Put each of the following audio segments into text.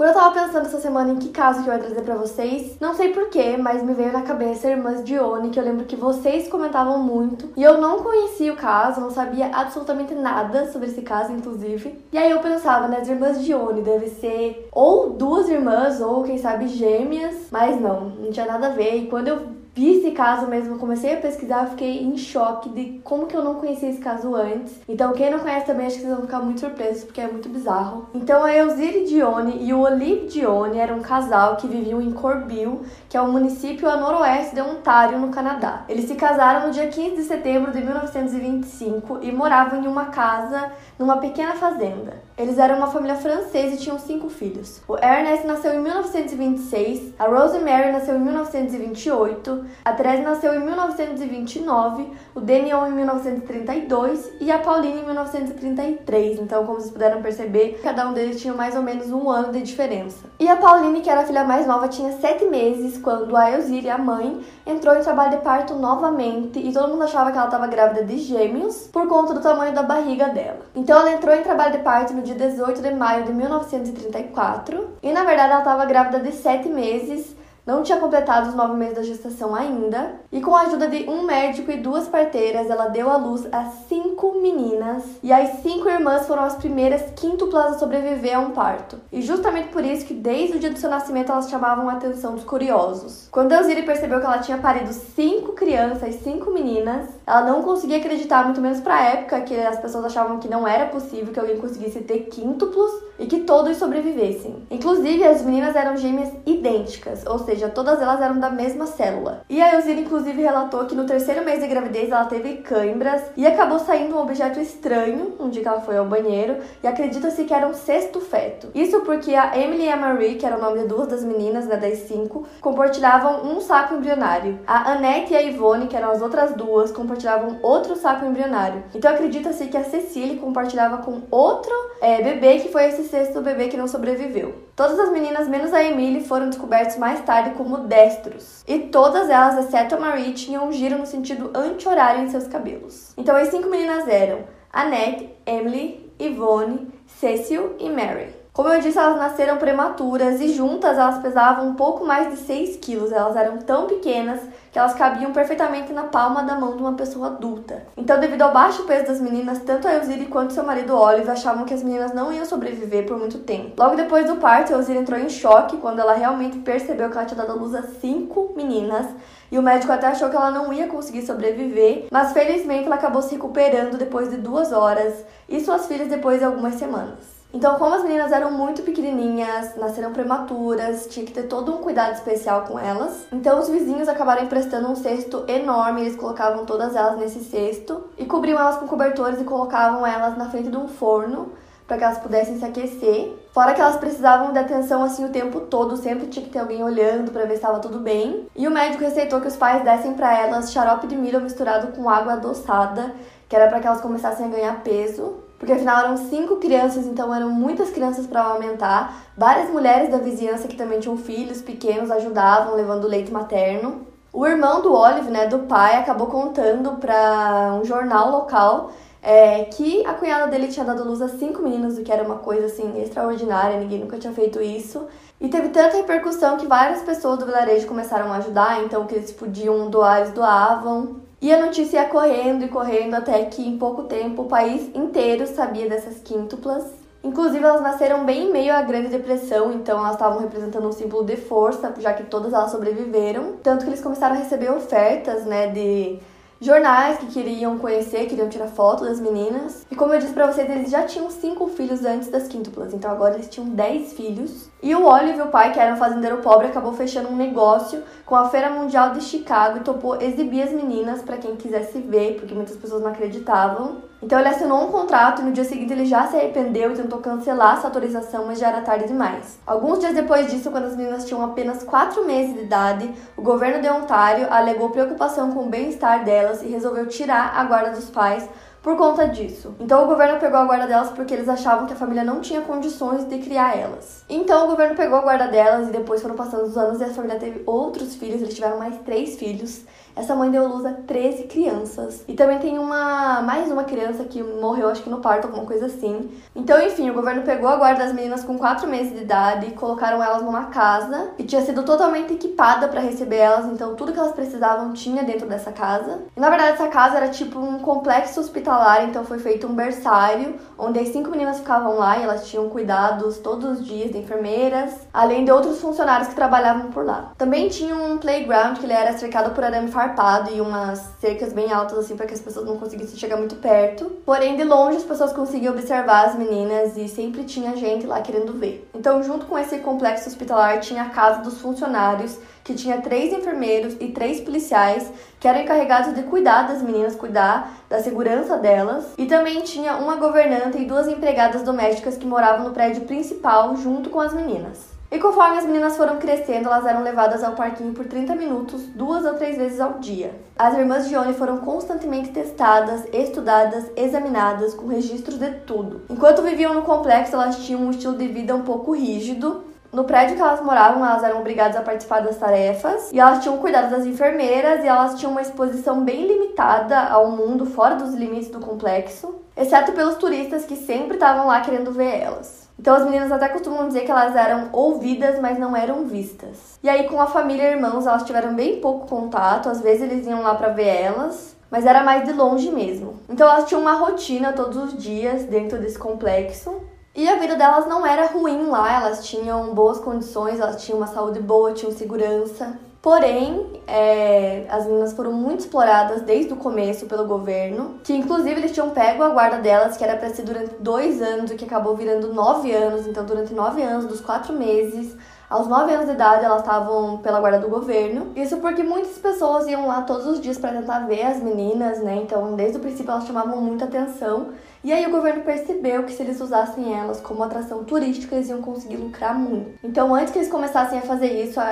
Quando eu tava pensando essa semana em que caso que eu ia trazer pra vocês, não sei porquê, mas me veio na cabeça Irmãs Dione, que eu lembro que vocês comentavam muito. E eu não conhecia o caso, não sabia absolutamente nada sobre esse caso, inclusive. E aí eu pensava, né, as Irmãs Dione deve ser ou duas irmãs, ou quem sabe gêmeas, mas não, não tinha nada a ver. E quando eu vi esse caso mesmo, comecei a pesquisar, fiquei em choque de como que eu não conhecia esse caso antes. Então, quem não conhece também, acho que vocês vão ficar muito surpresos, porque é muito bizarro. Então, a Elzire Dione e o Olive Dione eram um casal que viviam em Corbeil, que é um município a noroeste de Ontário, no Canadá. Eles se casaram no dia 15 de setembro de 1925 e moravam em uma casa numa pequena fazenda. Eles eram uma família francesa e tinham cinco filhos. O Ernest nasceu em 1926, a Rosemary nasceu em 1928, a Therese nasceu em 1929, o Daniel em 1932 e a Pauline em 1933. Então, como vocês puderam perceber, cada um deles tinha mais ou menos um ano de diferença. E a Pauline, que era a filha mais nova, tinha sete meses quando a Elzire, a mãe, entrou em trabalho de parto novamente e todo mundo achava que ela estava grávida de gêmeos por conta do tamanho da barriga dela. Então ela entrou em trabalho de parto no dia 18 de maio de 1934 e na verdade ela estava grávida de sete meses não tinha completado os nove meses da gestação ainda, e com a ajuda de um médico e duas parteiras, ela deu à luz a cinco meninas, e as cinco irmãs foram as primeiras quíntuplas a sobreviver a um parto. E justamente por isso que desde o dia do seu nascimento elas chamavam a atenção dos curiosos. Quando Elzire percebeu que ela tinha parido cinco crianças, cinco meninas, ela não conseguia acreditar, muito menos pra época, que as pessoas achavam que não era possível que alguém conseguisse ter quíntuplos e que todos sobrevivessem. Inclusive, as meninas eram gêmeas idênticas, ou seja, seja, todas elas eram da mesma célula. E a Elzira, inclusive, relatou que no terceiro mês de gravidez ela teve câimbras e acabou saindo um objeto estranho um dia que ela foi ao banheiro e acredita-se que era um sexto feto. Isso porque a Emily e a Marie, que era o nome de duas das meninas, né, das cinco, compartilhavam um saco embrionário. A Annette e a Ivone, que eram as outras duas, compartilhavam outro saco embrionário. Então acredita-se que a Cecily compartilhava com outro é, bebê que foi esse sexto bebê que não sobreviveu. Todas as meninas, menos a Emily, foram descobertas mais tarde como destros. E todas elas, exceto a Marie, tinham um giro no sentido anti-horário em seus cabelos. Então as cinco meninas eram Annette, Emily, Yvonne, Cecil e Mary. Como eu disse, elas nasceram prematuras e juntas elas pesavam um pouco mais de 6 quilos. Elas eram tão pequenas que elas cabiam perfeitamente na palma da mão de uma pessoa adulta. Então, devido ao baixo peso das meninas, tanto a Elzire quanto seu marido Olive achavam que as meninas não iam sobreviver por muito tempo. Logo depois do parto, Elzire entrou em choque quando ela realmente percebeu que ela tinha dado à luz a cinco meninas. E o médico até achou que ela não ia conseguir sobreviver, mas felizmente ela acabou se recuperando depois de duas horas e suas filhas depois de algumas semanas. Então, como as meninas eram muito pequenininhas, nasceram prematuras, tinha que ter todo um cuidado especial com elas. Então, os vizinhos acabaram emprestando um cesto enorme, eles colocavam todas elas nesse cesto e cobriam elas com cobertores e colocavam elas na frente de um forno para que elas pudessem se aquecer. Fora que elas precisavam de atenção assim o tempo todo, sempre tinha que ter alguém olhando para ver se estava tudo bem. E o médico receitou que os pais dessem para elas xarope de milho misturado com água adoçada, que era para que elas começassem a ganhar peso porque afinal eram cinco crianças, então eram muitas crianças para aumentar. Várias mulheres da vizinhança que também tinham filhos pequenos ajudavam levando leite materno. O irmão do Olive, né, do pai, acabou contando para um jornal local é, que a cunhada dele tinha dado luz a cinco meninos, o que era uma coisa assim extraordinária, ninguém nunca tinha feito isso. E teve tanta repercussão que várias pessoas do vilarejo começaram a ajudar, então que eles podiam doar, eles doavam. E a notícia ia correndo e correndo até que em pouco tempo o país inteiro sabia dessas quíntuplas. Inclusive, elas nasceram bem em meio à Grande Depressão, então elas estavam representando um símbolo de força, já que todas elas sobreviveram. Tanto que eles começaram a receber ofertas, né, de jornais que queriam conhecer, queriam tirar foto das meninas. E como eu disse pra vocês, eles já tinham cinco filhos antes das quíntuplas, então agora eles tinham dez filhos. E o Olive, o pai, que era um fazendeiro pobre, acabou fechando um negócio com a Feira Mundial de Chicago e topou exibir as meninas para quem quisesse ver, porque muitas pessoas não acreditavam. Então ele assinou um contrato e no dia seguinte ele já se arrependeu e tentou cancelar essa autorização, mas já era tarde demais. Alguns dias depois disso, quando as meninas tinham apenas 4 meses de idade, o governo de Ontário alegou preocupação com o bem-estar delas e resolveu tirar a guarda dos pais por conta disso. Então o governo pegou a guarda delas porque eles achavam que a família não tinha condições de criar elas. Então o governo pegou a guarda delas e depois foram passando os anos e a família teve outros filhos, eles tiveram mais três filhos. Essa mãe deu luz a 13 crianças. E também tem uma mais uma criança que morreu, acho que no parto, alguma coisa assim. Então, enfim, o governo pegou a guarda das meninas com 4 meses de idade e colocaram elas numa casa que tinha sido totalmente equipada para receber elas, então tudo que elas precisavam tinha dentro dessa casa. E na verdade, essa casa era tipo um complexo hospitalar, então foi feito um berçário onde as cinco meninas ficavam lá e elas tinham cuidados todos os dias de enfermeiras, além de outros funcionários que trabalhavam por lá. Também tinha um playground que ele era cercado por arame farpado e umas cercas bem altas assim para que as pessoas não conseguissem chegar muito perto. Porém, de longe as pessoas conseguiam observar as meninas e sempre tinha gente lá querendo ver. Então, junto com esse complexo hospitalar, tinha a casa dos funcionários, que tinha três enfermeiros e três policiais que eram encarregados de cuidar das meninas, cuidar da segurança delas. E também tinha uma governanta e duas empregadas domésticas que moravam no prédio principal junto com as meninas. E conforme as meninas foram crescendo, elas eram levadas ao parquinho por 30 minutos, duas ou três vezes ao dia. As irmãs de Oni foram constantemente testadas, estudadas, examinadas, com registros de tudo. Enquanto viviam no complexo, elas tinham um estilo de vida um pouco rígido, no prédio que elas moravam, elas eram obrigadas a participar das tarefas e elas tinham cuidado das enfermeiras e elas tinham uma exposição bem limitada ao mundo fora dos limites do complexo, exceto pelos turistas que sempre estavam lá querendo ver elas. Então as meninas até costumam dizer que elas eram ouvidas, mas não eram vistas. E aí com a família e irmãos, elas tiveram bem pouco contato, às vezes eles iam lá para ver elas, mas era mais de longe mesmo. Então elas tinham uma rotina todos os dias dentro desse complexo. E a vida delas não era ruim lá, elas tinham boas condições, elas tinham uma saúde boa, tinham segurança. Porém, é, as meninas foram muito exploradas desde o começo pelo governo, que inclusive eles tinham pego a guarda delas, que era para ser durante dois anos, o que acabou virando nove anos. Então, durante nove anos, dos quatro meses, aos 9 anos de idade, elas estavam pela guarda do governo. Isso porque muitas pessoas iam lá todos os dias para tentar ver as meninas, né? Então, desde o princípio, elas chamavam muita atenção. E aí o governo percebeu que se eles usassem elas como atração turística, eles iam conseguir lucrar muito. Então, antes que eles começassem a fazer isso, a,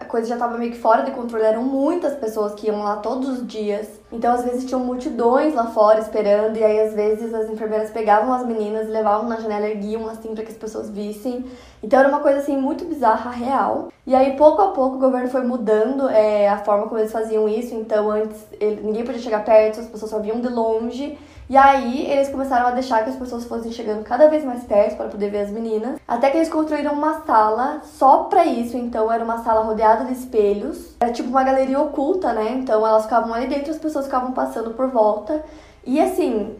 a coisa já estava meio que fora de controle. Eram muitas pessoas que iam lá todos os dias. Então, às vezes, tinham multidões lá fora esperando. E aí, às vezes, as enfermeiras pegavam as meninas, levavam na janela, erguiam assim para que as pessoas vissem. Então, era uma coisa assim muito bizarra, real. E aí, pouco a pouco, o governo foi mudando é, a forma como eles faziam isso. Então, antes, ele, ninguém podia chegar perto, as pessoas só viam de longe. E aí eles começaram a deixar que as pessoas fossem chegando cada vez mais perto para poder ver as meninas, até que eles construíram uma sala só para isso. Então era uma sala rodeada de espelhos, era tipo uma galeria oculta, né? Então elas ficavam ali dentro, as pessoas ficavam passando por volta. E assim,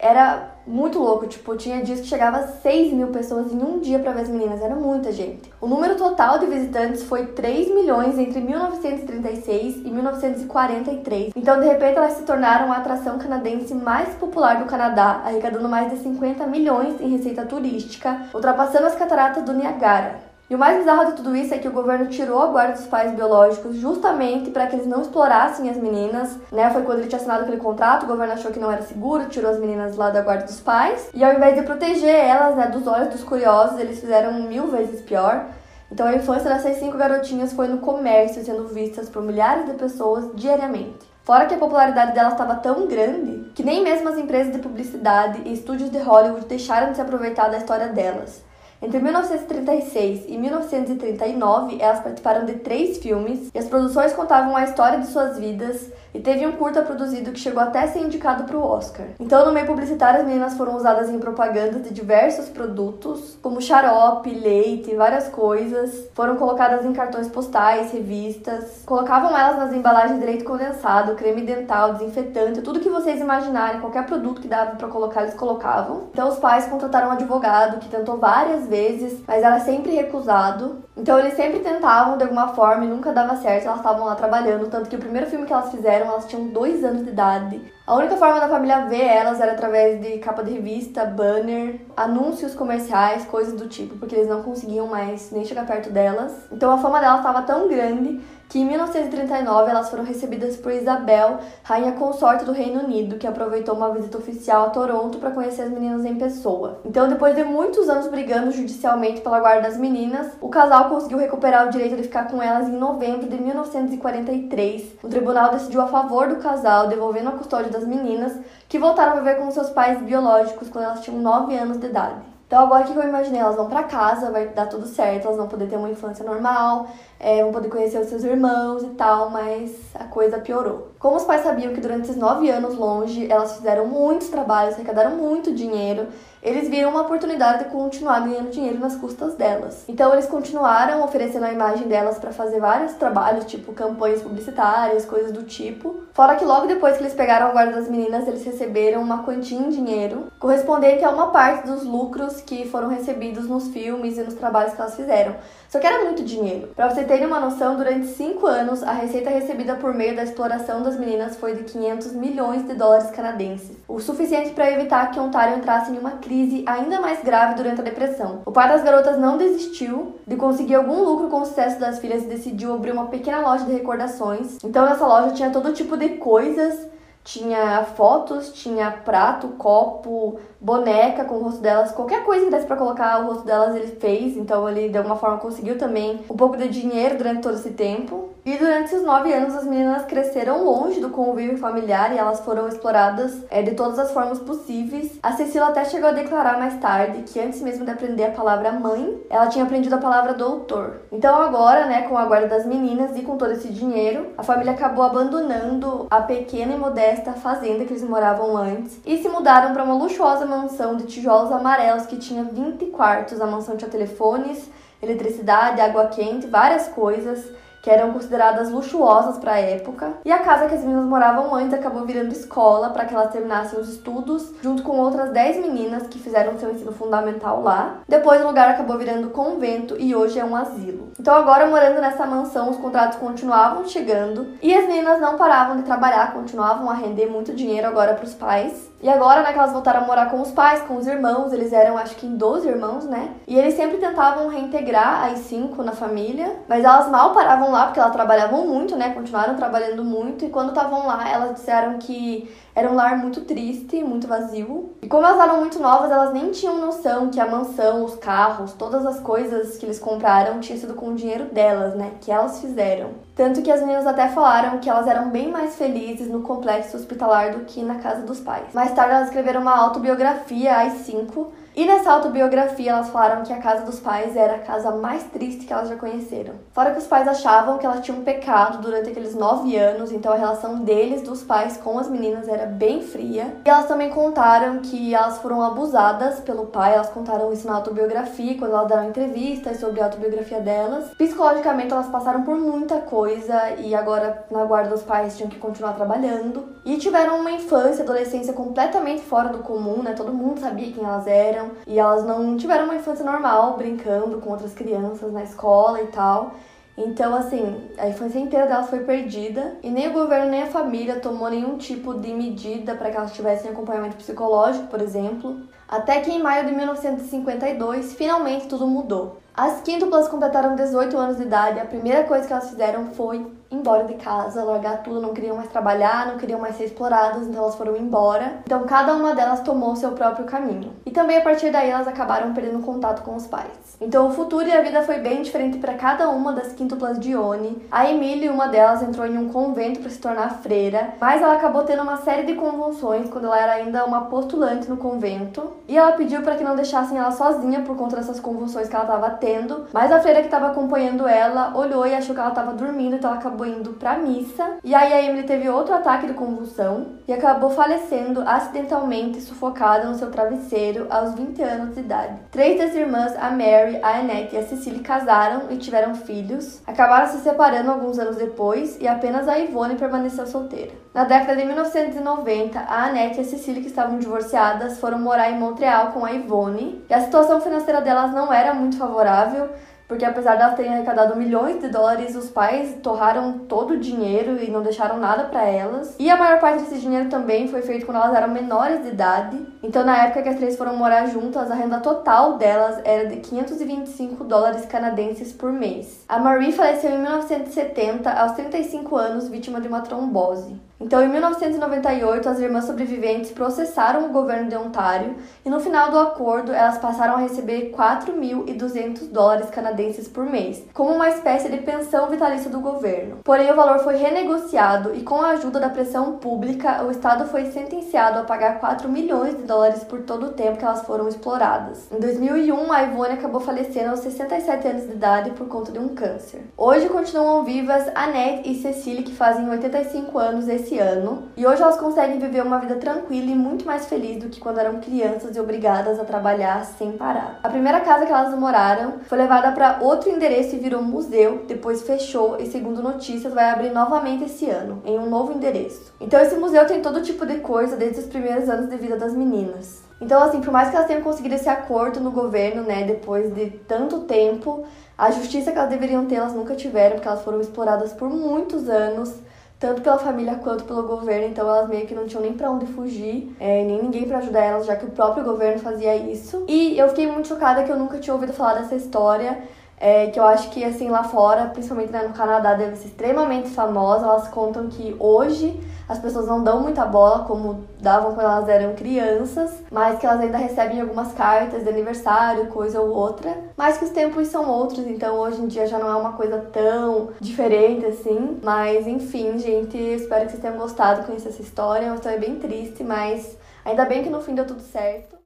era muito louco. Tipo, tinha dias que chegava 6 mil pessoas em um dia para ver as meninas. Era muita gente. O número total de visitantes foi 3 milhões entre 1936 e 1943. Então, de repente, elas se tornaram a atração canadense mais popular do Canadá, arrecadando mais de 50 milhões em receita turística, ultrapassando as cataratas do Niagara. E o mais bizarro de tudo isso é que o governo tirou a guarda dos pais biológicos justamente para que eles não explorassem as meninas, né? Foi quando ele tinha assinado aquele contrato, o governo achou que não era seguro, tirou as meninas lá da guarda dos pais. E ao invés de proteger elas, né, dos olhos dos curiosos, eles fizeram mil vezes pior. Então a infância dessas cinco garotinhas foi no comércio, sendo vistas por milhares de pessoas diariamente. Fora que a popularidade delas estava tão grande que nem mesmo as empresas de publicidade e estúdios de Hollywood deixaram de se aproveitar da história delas. Entre 1936 e 1939, elas participaram de três filmes e as produções contavam a história de suas vidas e teve um curta produzido que chegou até a ser indicado para o Oscar. Então, no meio publicitário, as meninas foram usadas em propagandas de diversos produtos, como xarope, leite, várias coisas. Foram colocadas em cartões postais, revistas. Colocavam elas nas embalagens de leite condensado, creme dental, desinfetante, tudo que vocês imaginarem, qualquer produto que dava para colocar, eles colocavam. Então, os pais contrataram um advogado que tentou várias vezes, mas era sempre recusado. Então eles sempre tentavam de alguma forma e nunca dava certo, elas estavam lá trabalhando. Tanto que o primeiro filme que elas fizeram, elas tinham dois anos de idade. A única forma da família ver elas era através de capa de revista, banner, anúncios comerciais, coisas do tipo, porque eles não conseguiam mais nem chegar perto delas. Então a fama delas estava tão grande que em 1939 elas foram recebidas por Isabel, rainha consorte do Reino Unido, que aproveitou uma visita oficial a Toronto para conhecer as meninas em pessoa. Então, depois de muitos anos brigando judicialmente pela guarda das meninas, o casal conseguiu recuperar o direito de ficar com elas em novembro de 1943. O tribunal decidiu a favor do casal, devolvendo a custódia das meninas, que voltaram a viver com seus pais biológicos quando elas tinham 9 anos de idade. Então agora que eu imaginei? Elas vão para casa, vai dar tudo certo, elas vão poder ter uma infância normal, é, vão poder conhecer os seus irmãos e tal, mas a coisa piorou. Como os pais sabiam que durante esses nove anos longe elas fizeram muitos trabalhos, arrecadaram muito dinheiro, eles viram uma oportunidade de continuar ganhando dinheiro nas custas delas. Então eles continuaram oferecendo a imagem delas para fazer vários trabalhos, tipo campanhas publicitárias, coisas do tipo. Fora que logo depois que eles pegaram a guarda das meninas, eles receberam uma quantia em dinheiro, correspondente a uma parte dos lucros que foram recebidos nos filmes e nos trabalhos que elas fizeram. Só que era muito dinheiro. Para você terem uma noção, durante cinco anos, a receita recebida por meio da exploração das meninas foi de 500 milhões de dólares canadenses, o suficiente para evitar que Ontário entrasse em uma crise ainda mais grave durante a depressão. O pai das garotas não desistiu de conseguir algum lucro com o sucesso das filhas e decidiu abrir uma pequena loja de recordações. Então, nessa loja tinha todo tipo de coisas tinha fotos, tinha prato, copo, boneca com o rosto delas, qualquer coisa que desse para colocar o rosto delas ele fez, então ele de alguma forma conseguiu também um pouco de dinheiro durante todo esse tempo. E durante esses nove anos as meninas cresceram longe do convívio familiar e elas foram exploradas é, de todas as formas possíveis. A Cecília até chegou a declarar mais tarde que antes mesmo de aprender a palavra mãe, ela tinha aprendido a palavra doutor. Então agora, né, com a guarda das meninas e com todo esse dinheiro, a família acabou abandonando a pequena e modesta fazenda que eles moravam antes e se mudaram para uma luxuosa mansão de tijolos amarelos que tinha 20 quartos. A mansão tinha telefones, eletricidade, água quente, várias coisas que eram consideradas luxuosas para a época. E a casa que as meninas moravam antes acabou virando escola para que elas terminassem os estudos, junto com outras 10 meninas que fizeram seu ensino fundamental lá. Depois o lugar acabou virando convento e hoje é um asilo. Então agora morando nessa mansão, os contratos continuavam chegando e as meninas não paravam de trabalhar, continuavam a render muito dinheiro agora para os pais. E agora, né, que elas voltaram a morar com os pais, com os irmãos, eles eram acho que em 12 irmãos, né? E eles sempre tentavam reintegrar as cinco na família, mas elas mal paravam lá porque elas trabalhavam muito, né? Continuaram trabalhando muito e quando estavam lá, elas disseram que era um lar muito triste, muito vazio. E como elas eram muito novas, elas nem tinham noção que a mansão, os carros, todas as coisas que eles compraram tinha sido com o dinheiro delas, né? Que elas fizeram. Tanto que as meninas até falaram que elas eram bem mais felizes no complexo hospitalar do que na casa dos pais. Mais tarde elas escreveram uma autobiografia, as cinco, e nessa autobiografia elas falaram que a casa dos pais era a casa mais triste que elas já conheceram. Fora que os pais achavam que elas tinham pecado durante aqueles nove anos, então a relação deles, dos pais com as meninas, era bem fria. E elas também contaram que elas foram abusadas pelo pai, elas contaram isso na autobiografia, quando elas deram entrevistas sobre a autobiografia delas. Psicologicamente elas passaram por muita coisa e agora na guarda dos pais tinham que continuar trabalhando. E tiveram uma infância, adolescência completamente fora do comum, né? Todo mundo sabia quem elas eram e elas não tiveram uma infância normal, brincando com outras crianças na escola e tal. Então, assim, a infância inteira delas foi perdida e nem o governo nem a família tomou nenhum tipo de medida para que elas tivessem acompanhamento psicológico, por exemplo. Até que em maio de 1952, finalmente tudo mudou. As quíntuplas completaram 18 anos de idade e a primeira coisa que elas fizeram foi embora de casa, largar tudo, não queriam mais trabalhar, não queriam mais ser exploradas, então elas foram embora. Então cada uma delas tomou seu próprio caminho. E também a partir daí elas acabaram perdendo contato com os pais. Então o futuro e a vida foi bem diferente para cada uma das quíntuplas de Oni. A Emily, uma delas, entrou em um convento para se tornar freira, mas ela acabou tendo uma série de convulsões quando ela era ainda uma postulante no convento. E ela pediu para que não deixassem ela sozinha por conta dessas convulsões que ela estava tendo. Mas a freira que estava acompanhando ela olhou e achou que ela estava dormindo, então ela acabou acabou indo pra missa. E aí a Emily teve outro ataque de convulsão e acabou falecendo acidentalmente sufocada no seu travesseiro aos 20 anos de idade. Três das irmãs, a Mary, a Annette e a Cecily, casaram e tiveram filhos. Acabaram se separando alguns anos depois e apenas a Ivone permaneceu solteira. Na década de 1990, a Annette e a Cecily, que estavam divorciadas, foram morar em Montreal com a Ivone. E a situação financeira delas não era muito favorável porque apesar de elas terem arrecadado milhões de dólares, os pais torraram todo o dinheiro e não deixaram nada para elas. E a maior parte desse dinheiro também foi feito quando elas eram menores de idade. Então, na época que as três foram morar juntas, a renda total delas era de 525 dólares canadenses por mês. A Marie faleceu em 1970, aos 35 anos, vítima de uma trombose. Então, em 1998, as irmãs sobreviventes processaram o governo de Ontário e no final do acordo elas passaram a receber 4.200 dólares canadenses por mês, como uma espécie de pensão vitalícia do governo. Porém, o valor foi renegociado e, com a ajuda da pressão pública, o Estado foi sentenciado a pagar 4 milhões de dólares por todo o tempo que elas foram exploradas. Em 2001, a Ivone acabou falecendo aos 67 anos de idade por conta de um câncer. Hoje continuam vivas Annette e Cecília, que fazem 85 anos esse ano e hoje elas conseguem viver uma vida tranquila e muito mais feliz do que quando eram crianças e obrigadas a trabalhar sem parar. A primeira casa que elas moraram foi levada para outro endereço e virou museu, depois fechou e, segundo notícias, vai abrir novamente esse ano, em um novo endereço. Então, esse museu tem todo tipo de coisa desde os primeiros anos de vida das meninas. Então, assim, por mais que elas tenham conseguido esse acordo no governo, né, depois de tanto tempo, a justiça que elas deveriam ter, elas nunca tiveram, porque elas foram exploradas por muitos anos tanto pela família quanto pelo governo, então elas meio que não tinham nem para onde fugir, é, nem ninguém para ajudar elas, já que o próprio governo fazia isso. E eu fiquei muito chocada que eu nunca tinha ouvido falar dessa história. É, que eu acho que assim lá fora, principalmente né, no Canadá, deve ser extremamente famosa. Elas contam que hoje as pessoas não dão muita bola como davam quando elas eram crianças, mas que elas ainda recebem algumas cartas de aniversário, coisa ou outra, mas que os tempos são outros, então hoje em dia já não é uma coisa tão diferente assim. Mas enfim, gente, espero que vocês tenham gostado com essa história. É uma história bem triste, mas ainda bem que no fim deu tudo certo.